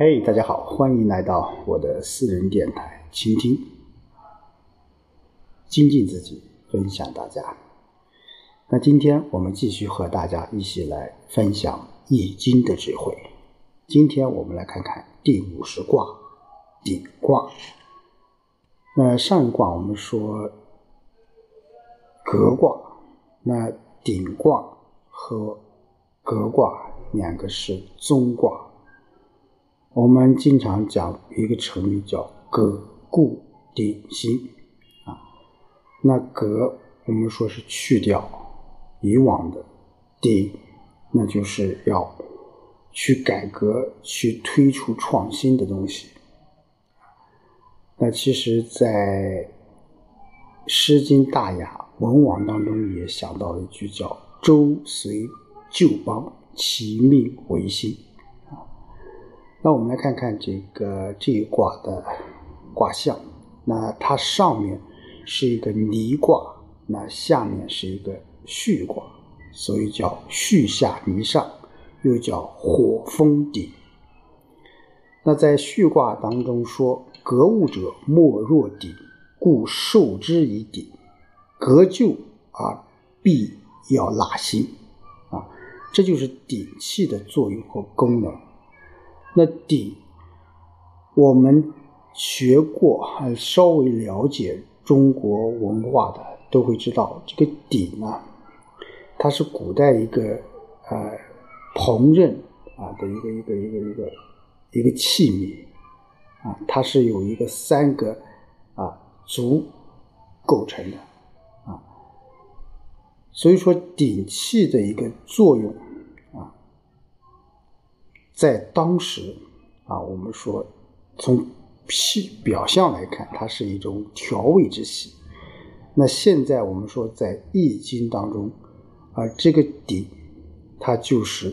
嘿，大家好，欢迎来到我的私人电台，倾听，精进自己，分享大家。那今天我们继续和大家一起来分享《易经》的智慧。今天我们来看看第五十卦顶卦。那上一卦我们说革卦，那顶卦和革卦两个是中卦。我们经常讲一个成语叫“革故鼎新”，啊，那革我们说是去掉以往的，鼎那就是要去改革、去推出创新的东西。那其实，在《诗经·大雅·文王》当中也想到了一句叫“周随旧邦，其命维新”。那我们来看看这个这一卦的卦象。那它上面是一个离卦，那下面是一个巽卦，所以叫巽下离上，又叫火风鼎。那在巽卦当中说：“格物者莫若鼎，故受之以鼎。格旧而必要纳新。”啊，这就是鼎器的作用和功能。那鼎，我们学过还稍微了解中国文化的都会知道，这个鼎呢，它是古代一个呃烹饪啊的一个一个一个一个一个器皿啊，它是有一个三个啊足构成的啊，所以说鼎器的一个作用。在当时啊，我们说从皮表象来看，它是一种调味之器。那现在我们说在《易经》当中啊，这个底它就是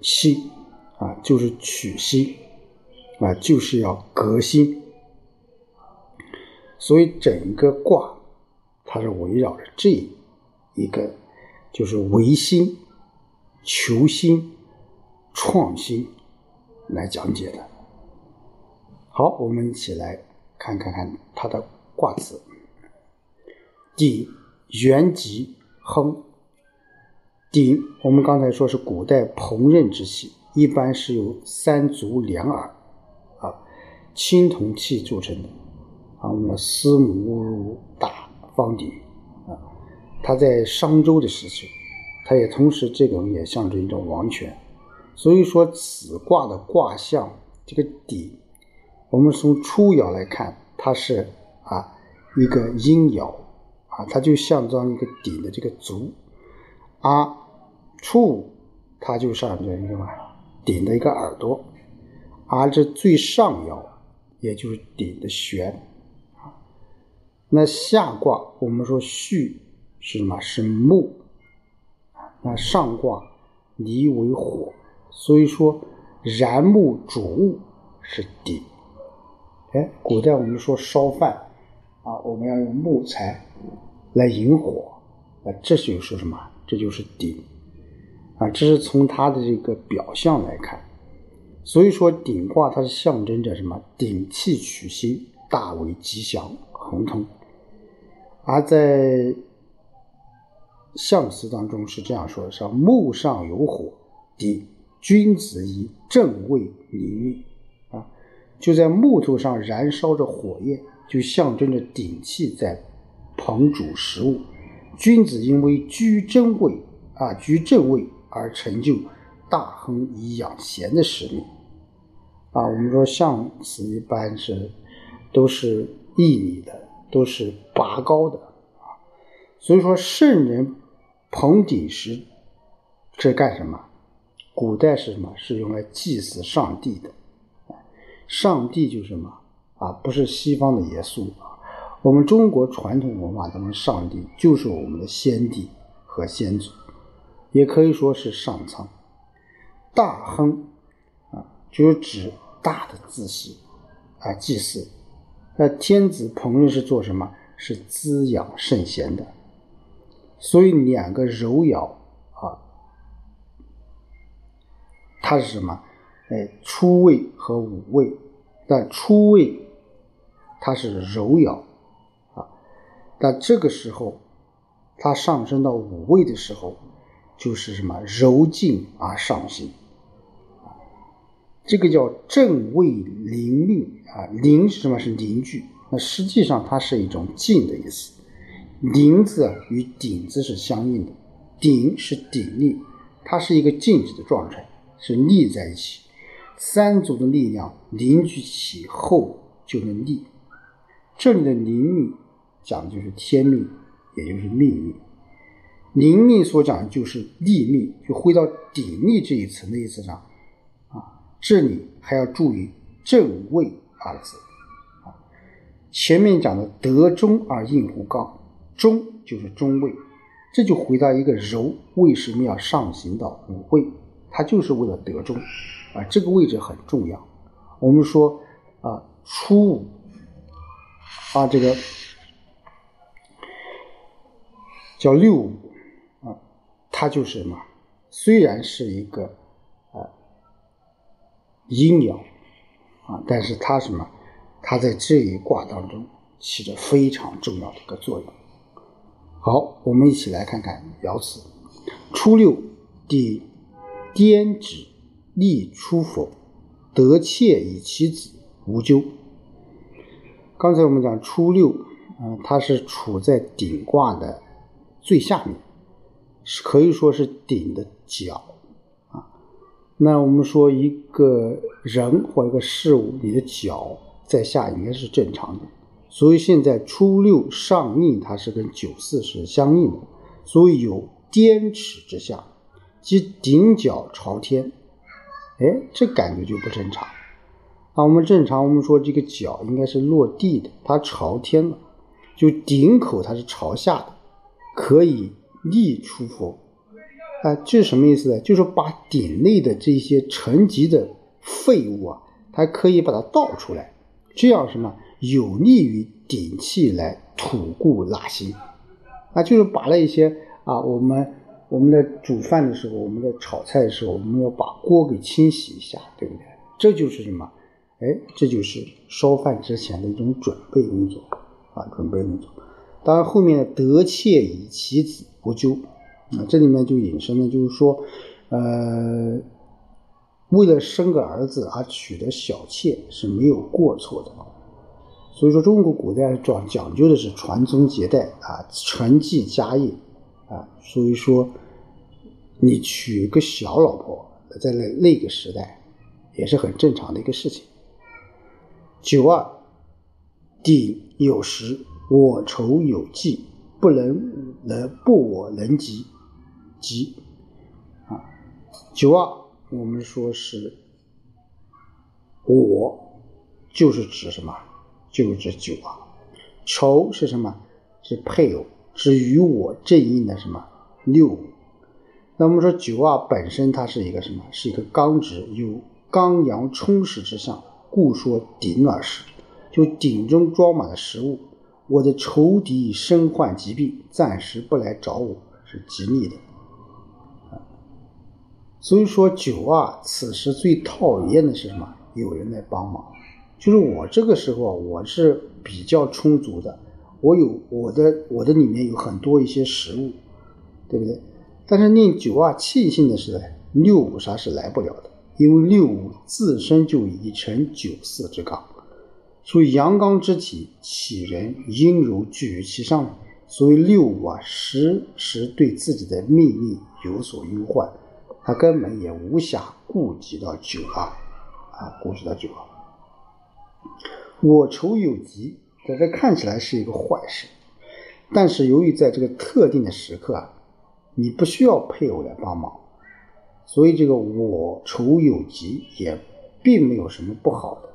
新啊，就是取心啊，就是要革新。所以整个卦它是围绕着这一个，就是维新、求新。创新来讲解的。好，我们一起来看看看它的卦辞。鼎，元吉，亨。鼎，我们刚才说是古代烹饪之器，一般是由三足两耳啊青铜器铸成的啊，我们的司母乌如大方鼎啊。它在商周的时期，它也同时这种也象征一种王权。所以说，此卦的卦象，这个鼎，我们从初爻来看，它是啊一个阴爻啊，它就象征一个鼎的这个足，啊初它就象征什么鼎的一个耳朵，而这最上爻，也就是鼎的悬。那下卦我们说巽是什么？是木那上卦离为火。所以说，燃木煮物是鼎。哎，古代我们说烧饭啊，我们要用木材来引火，啊，这就是什么？这就是鼎啊。这是从它的这个表象来看。所以说，鼎卦它是象征着什么？鼎气取新，大为吉祥，亨通。而在象辞当中是这样说的：是木上有火，鼎。君子以正位礼遇啊，就在木头上燃烧着火焰，就象征着鼎器在烹煮食物。君子因为居正位啊，居正位而成就大亨以养贤的使命啊。我们说象辞一般是都是义理的，都是拔高的啊。所以说圣人捧鼎时是干什么？古代是什么？是用来祭祀上帝的。上帝就是什么啊？不是西方的耶稣啊。我们中国传统文化当中，上帝就是我们的先帝和先祖，也可以说是上苍。大亨啊，就是指大的自系啊，祭祀。那天子烹饪是做什么？是滋养圣贤的。所以两个柔爻。它是什么？哎，初位和五位，但初位它是柔爻。啊，但这个时候它上升到五位的时候，就是什么？柔静而上行，这个叫正位凝命啊，凝是什么？是凝聚。那实际上它是一种静的意思，凝字与顶字是相应的，顶是鼎立，它是一个静止的状态，是立在一起。三足的力量凝聚起后就能立。这里的灵命讲的就是天命，也就是命运。灵命所讲的就是立命，就回到鼎立这一层的意思上啊。这里还要注意正位二字啊。前面讲的得中而应乎刚，中就是中位，这就回到一个柔为什么要上行到五位，它就是为了得中。啊，这个位置很重要。我们说啊，初五啊，这个叫六五啊，它就是什么？虽然是一个啊阴爻啊，但是它什么？它在这一卦当中起着非常重要的一个作用。好，我们一起来看看爻辞：初六，第颠止。立出否？得妾以其子，无咎。刚才我们讲初六，嗯，它是处在顶卦的最下面，是可以说是顶的角啊。那我们说一个人或一个事物，你的脚在下应该是正常的。所以现在初六上逆，它是跟九四是相应的，所以有颠齿之下，即顶角朝天。哎，这感觉就不正常。啊，我们正常，我们说这个脚应该是落地的，它朝天了，就顶口它是朝下的，可以逆出佛。啊，这是什么意思呢？就是把顶内的这些沉积的废物啊，它可以把它倒出来，这样什么有利于顶气来吐故纳新。啊，就是把那些啊，我们。我们在煮饭的时候，我们在炒菜的时候，我们要把锅给清洗一下，对不对？这就是什么？哎，这就是烧饭之前的一种准备工作啊，准备工作。当然，后面的得妾以其子不咎啊，这里面就引申了，就是说，呃，为了生个儿子而娶的小妾是没有过错的。所以说，中国古代讲讲究的是传宗接代啊，承继家业。啊，所以说，你娶个小老婆，在那那个时代，也是很正常的一个事情。九二，鼎有时，我愁有计，不能能不我能及，及啊，九二，我们说是我，就是指什么？就是指九二。愁是什么？是配偶。是与我正应的什么六五？那我们说九二本身它是一个什么？是一个刚直，有刚阳充实之象，故说鼎而食。就鼎中装满了食物，我的仇敌身患疾病，暂时不来找我，是吉利的。所以说九二此时最讨厌的是什么？有人来帮忙，就是我这个时候我是比较充足的。我有我的我的里面有很多一些食物，对不对？但是令九二庆幸的是，六五杀是来不了的，因为六五自身就已成九四之刚，所以阳刚之体，杞人阴柔聚于其上，所以六五啊时时对自己的命运有所忧患，他根本也无暇顾及到九二啊，顾及到九二，我愁有疾。在这看起来是一个坏事，但是由于在这个特定的时刻啊，你不需要配偶来帮忙，所以这个我愁有疾也并没有什么不好的。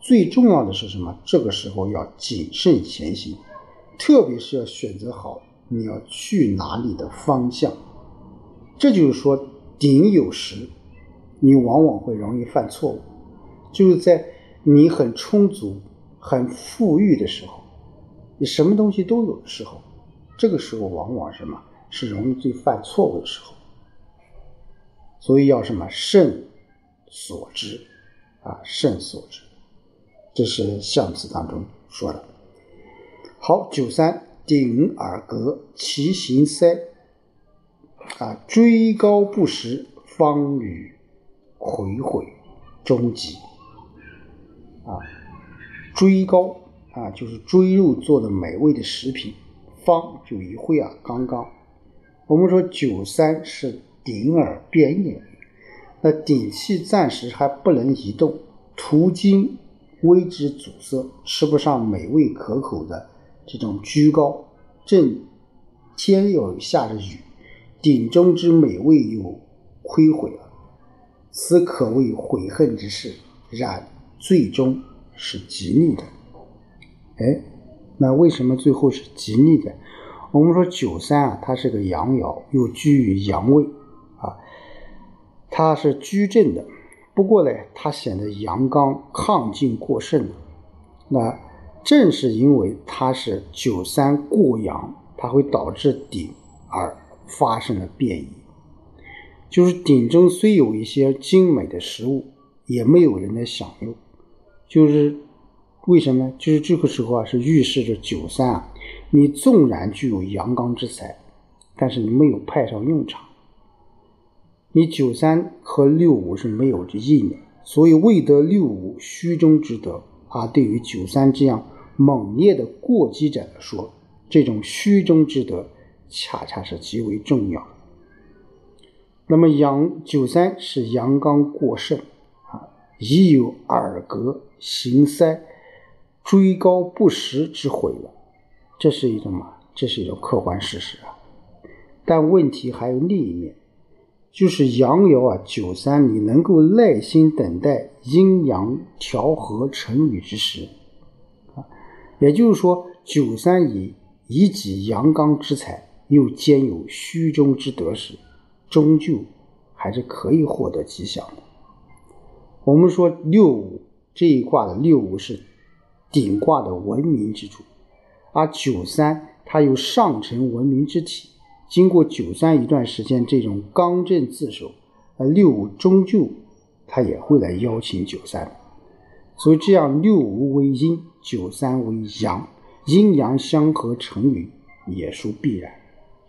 最重要的是什么？这个时候要谨慎前行，特别是要选择好你要去哪里的方向。这就是说，顶有时，你往往会容易犯错误，就是在你很充足。很富裕的时候，你什么东西都有的时候，这个时候往往什么是容易最犯错误的时候。所以要什么慎所知，啊，慎所知，这是象辞当中说的。好，九三顶耳膈，其形塞，啊，追高不实，方与回悔终极，啊，追高啊，就是追肉做的美味的食品，方就一会啊，刚刚。我们说九三是顶耳变硬，那顶气暂时还不能移动，途经微之阻塞，吃不上美味可口的这种居高，正天又下着雨，顶中之美味又亏毁了，此可谓悔恨之事，然最终是吉利的。哎，那为什么最后是吉利的？我们说九三啊，它是个阳爻，又居于阳位啊，它是居正的。不过呢，它显得阳刚亢进过盛。那正是因为它是九三过阳，它会导致顶而发生了变异。就是顶中虽有一些精美的食物，也没有人来享用。就是为什么？就是这个时候啊，是预示着九三啊。你纵然具有阳刚之才，但是你没有派上用场。你九三和六五是没有这印的，所以未得六五虚中之德。啊，对于九三这样猛烈的过激者来说，这种虚中之德恰恰是极为重要。那么阳九三是阳刚过盛啊，已有二格行塞追高不实之悔了。这是一种嘛？这是一种客观事实啊。但问题还有另一面，就是阳爻啊，九三你能够耐心等待阴阳调和成雨之时啊，也就是说，九三以以己阳刚之才，又兼有虚中之德时，终究还是可以获得吉祥的。我们说六五这一卦的六五是顶卦的文明之主。而九三，它有上乘文明之体，经过九三一段时间这种刚正自守，呃，六五终究他也会来邀请九三，所以这样六五为阴，九三为阳，阴阳相合成语也属必然。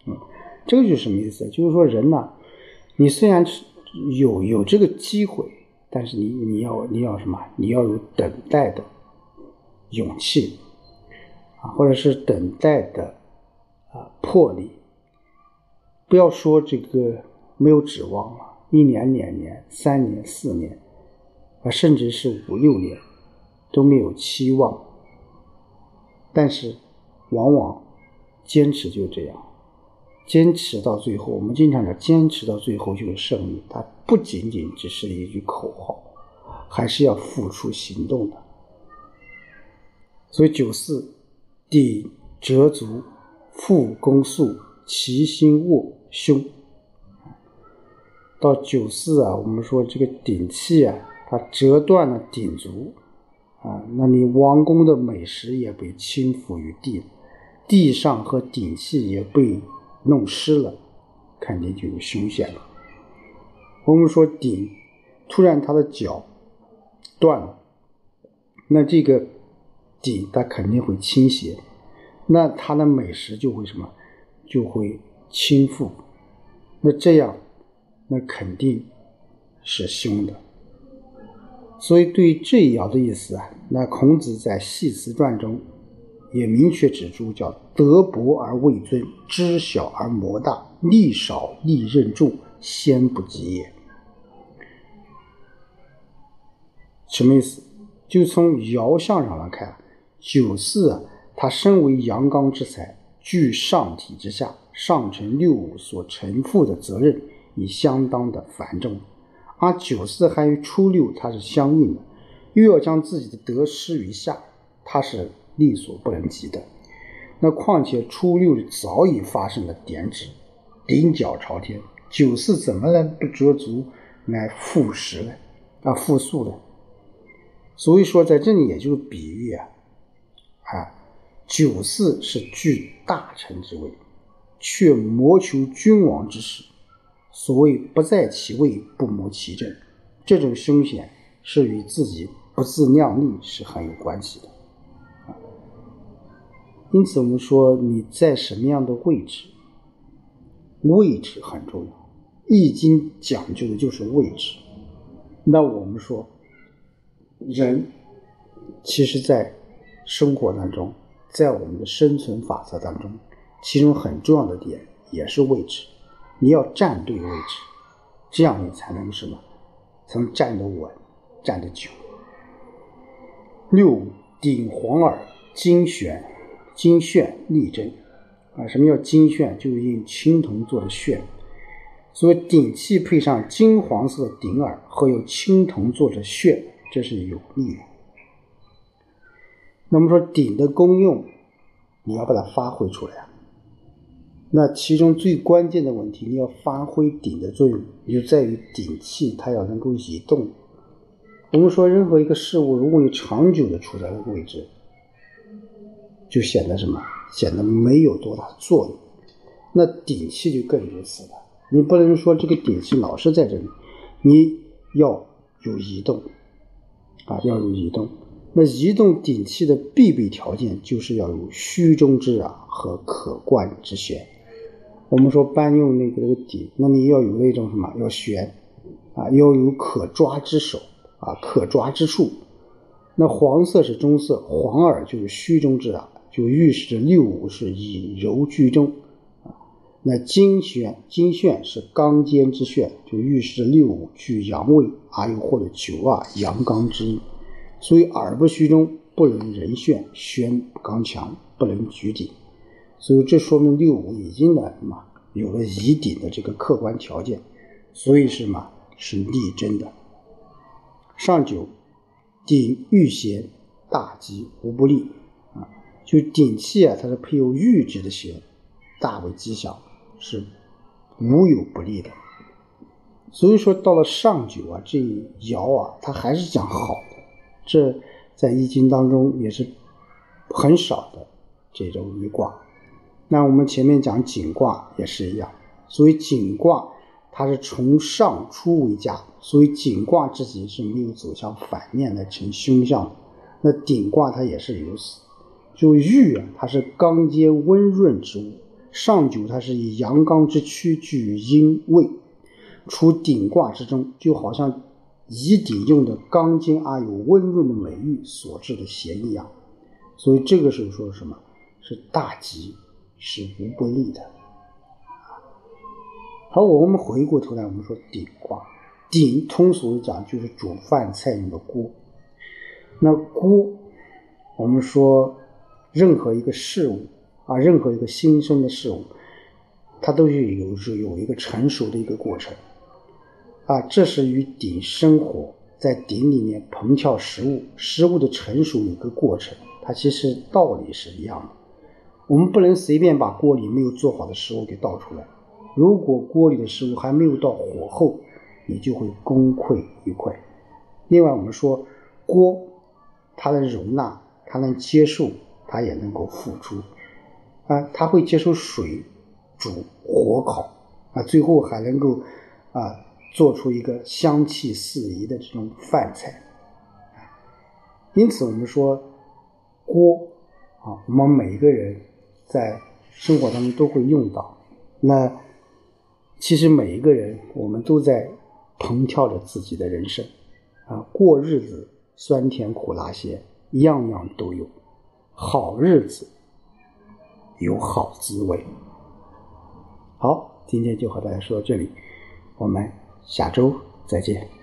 嗯，这个就是什么意思？就是说人呢，你虽然有有这个机会，但是你你要你要什么？你要有等待的勇气。啊，或者是等待的啊魄力，不要说这个没有指望了，一年、两年、三年、四年，啊，甚至是五六年都没有期望，但是往往坚持就这样，坚持到最后，我们经常讲，坚持到最后就是胜利。它不仅仅只是一句口号，还是要付出行动的。所以九四。底折足，腹弓肃，其心卧胸。到九四啊，我们说这个顶气啊，它折断了顶足啊，那你王宫的美食也被倾覆于地，地上和顶气也被弄湿了，肯定就有凶险了。我们说顶突然他的脚断了，那这个。鼎它肯定会倾斜，那它的美食就会什么，就会倾覆。那这样，那肯定是凶的。所以对这一爻的意思啊，那孔子在《系辞传》中也明确指出，叫德薄而位尊，知小而谋大，力少利任重，先不及也。什么意思？就从爻象上来看。九四啊，他身为阳刚之才，居上体之下，上承六五所承负的责任已相当的繁重，而九四还与初六它是相应的，又要将自己的得失于下，他是力所不能及的。那况且初六早已发生了点指，顶角朝天，九四怎么能不折足来复实呢？啊，复述呢？所以说在这里也就是比喻啊。啊，九四是居大臣之位，却谋求君王之事。所谓不在其位，不谋其政。这种凶险是与自己不自量力是很有关系的。因此，我们说你在什么样的位置，位置很重要。易经讲究的就是位置。那我们说，人其实，在生活当中，在我们的生存法则当中，其中很重要的点也是位置。你要站对位置，这样你才能什么？才能站得稳，站得久。六顶黄耳，金旋。金旋立针啊，什么叫金旋？就是用青铜做的旋，所以顶器配上金黄色的顶耳和有青铜做的旋，这是有力的。那么说顶的功用，你要把它发挥出来。那其中最关键的问题，你要发挥顶的作用，就在于顶器它要能够移动。我们说任何一个事物，如果你长久的处在那个位置。就显得什么？显得没有多大作用。那顶气就更如此了。你不能说这个顶气老是在这里，你要有移动啊，要有移动。那移动顶气的必备条件就是要有虚中之啊和可贯之旋。我们说搬用那个那个顶，那你要有那种什么？要悬啊，要有可抓之手啊，可抓之处。那黄色是中色，黄耳就是虚中之啊。就预示着六五是以柔居中，那金旋金旋是刚坚之旋，就预示着六五居阳位，而又或者九二阳刚之意。所以耳不虚中，不能人旋，旋刚强，不能举鼎。所以这说明六五已经呢什么有了以鼎的这个客观条件，所以是嘛是力争的。上九顶欲弦，大吉无不利。啊就鼎气啊，它是配有玉质的弦，大为吉祥，是无有不利的。所以说到了上九啊，这爻啊，它还是讲好的。这在易经当中也是很少的这种一卦。那我们前面讲景卦也是一样，所以景卦它是从上出为佳，所以景卦之己是没有走向反面来成凶相的。那顶卦它也是如此。就玉啊，它是刚坚温润之物；上九它是以阳刚之躯居于阴位，处顶卦之中，就好像以顶用的钢筋啊有温润的美玉所制的弦一样。所以这个时候说什么？是大吉，是无不利的。好，我们回过头来，我们说顶卦，顶通俗讲就是煮饭菜用的锅。那锅，我们说。任何一个事物啊，任何一个新生的事物，它都是有是有一个成熟的一个过程啊。这是与鼎生火在鼎里面烹调食物，食物的成熟有个过程，它其实道理是一样的。我们不能随便把锅里没有做好的食物给倒出来。如果锅里的食物还没有到火候，你就会功亏一篑。另外，我们说锅它的容纳，它能接受。它也能够付出，啊，它会接受水煮、火烤，啊，最后还能够啊做出一个香气四溢的这种饭菜，因此我们说锅啊，我们每一个人在生活当中都会用到。那其实每一个人，我们都在烹调着自己的人生，啊，过日子酸甜苦辣咸，样样都有。好日子有好滋味。好，今天就和大家说到这里，我们下周再见。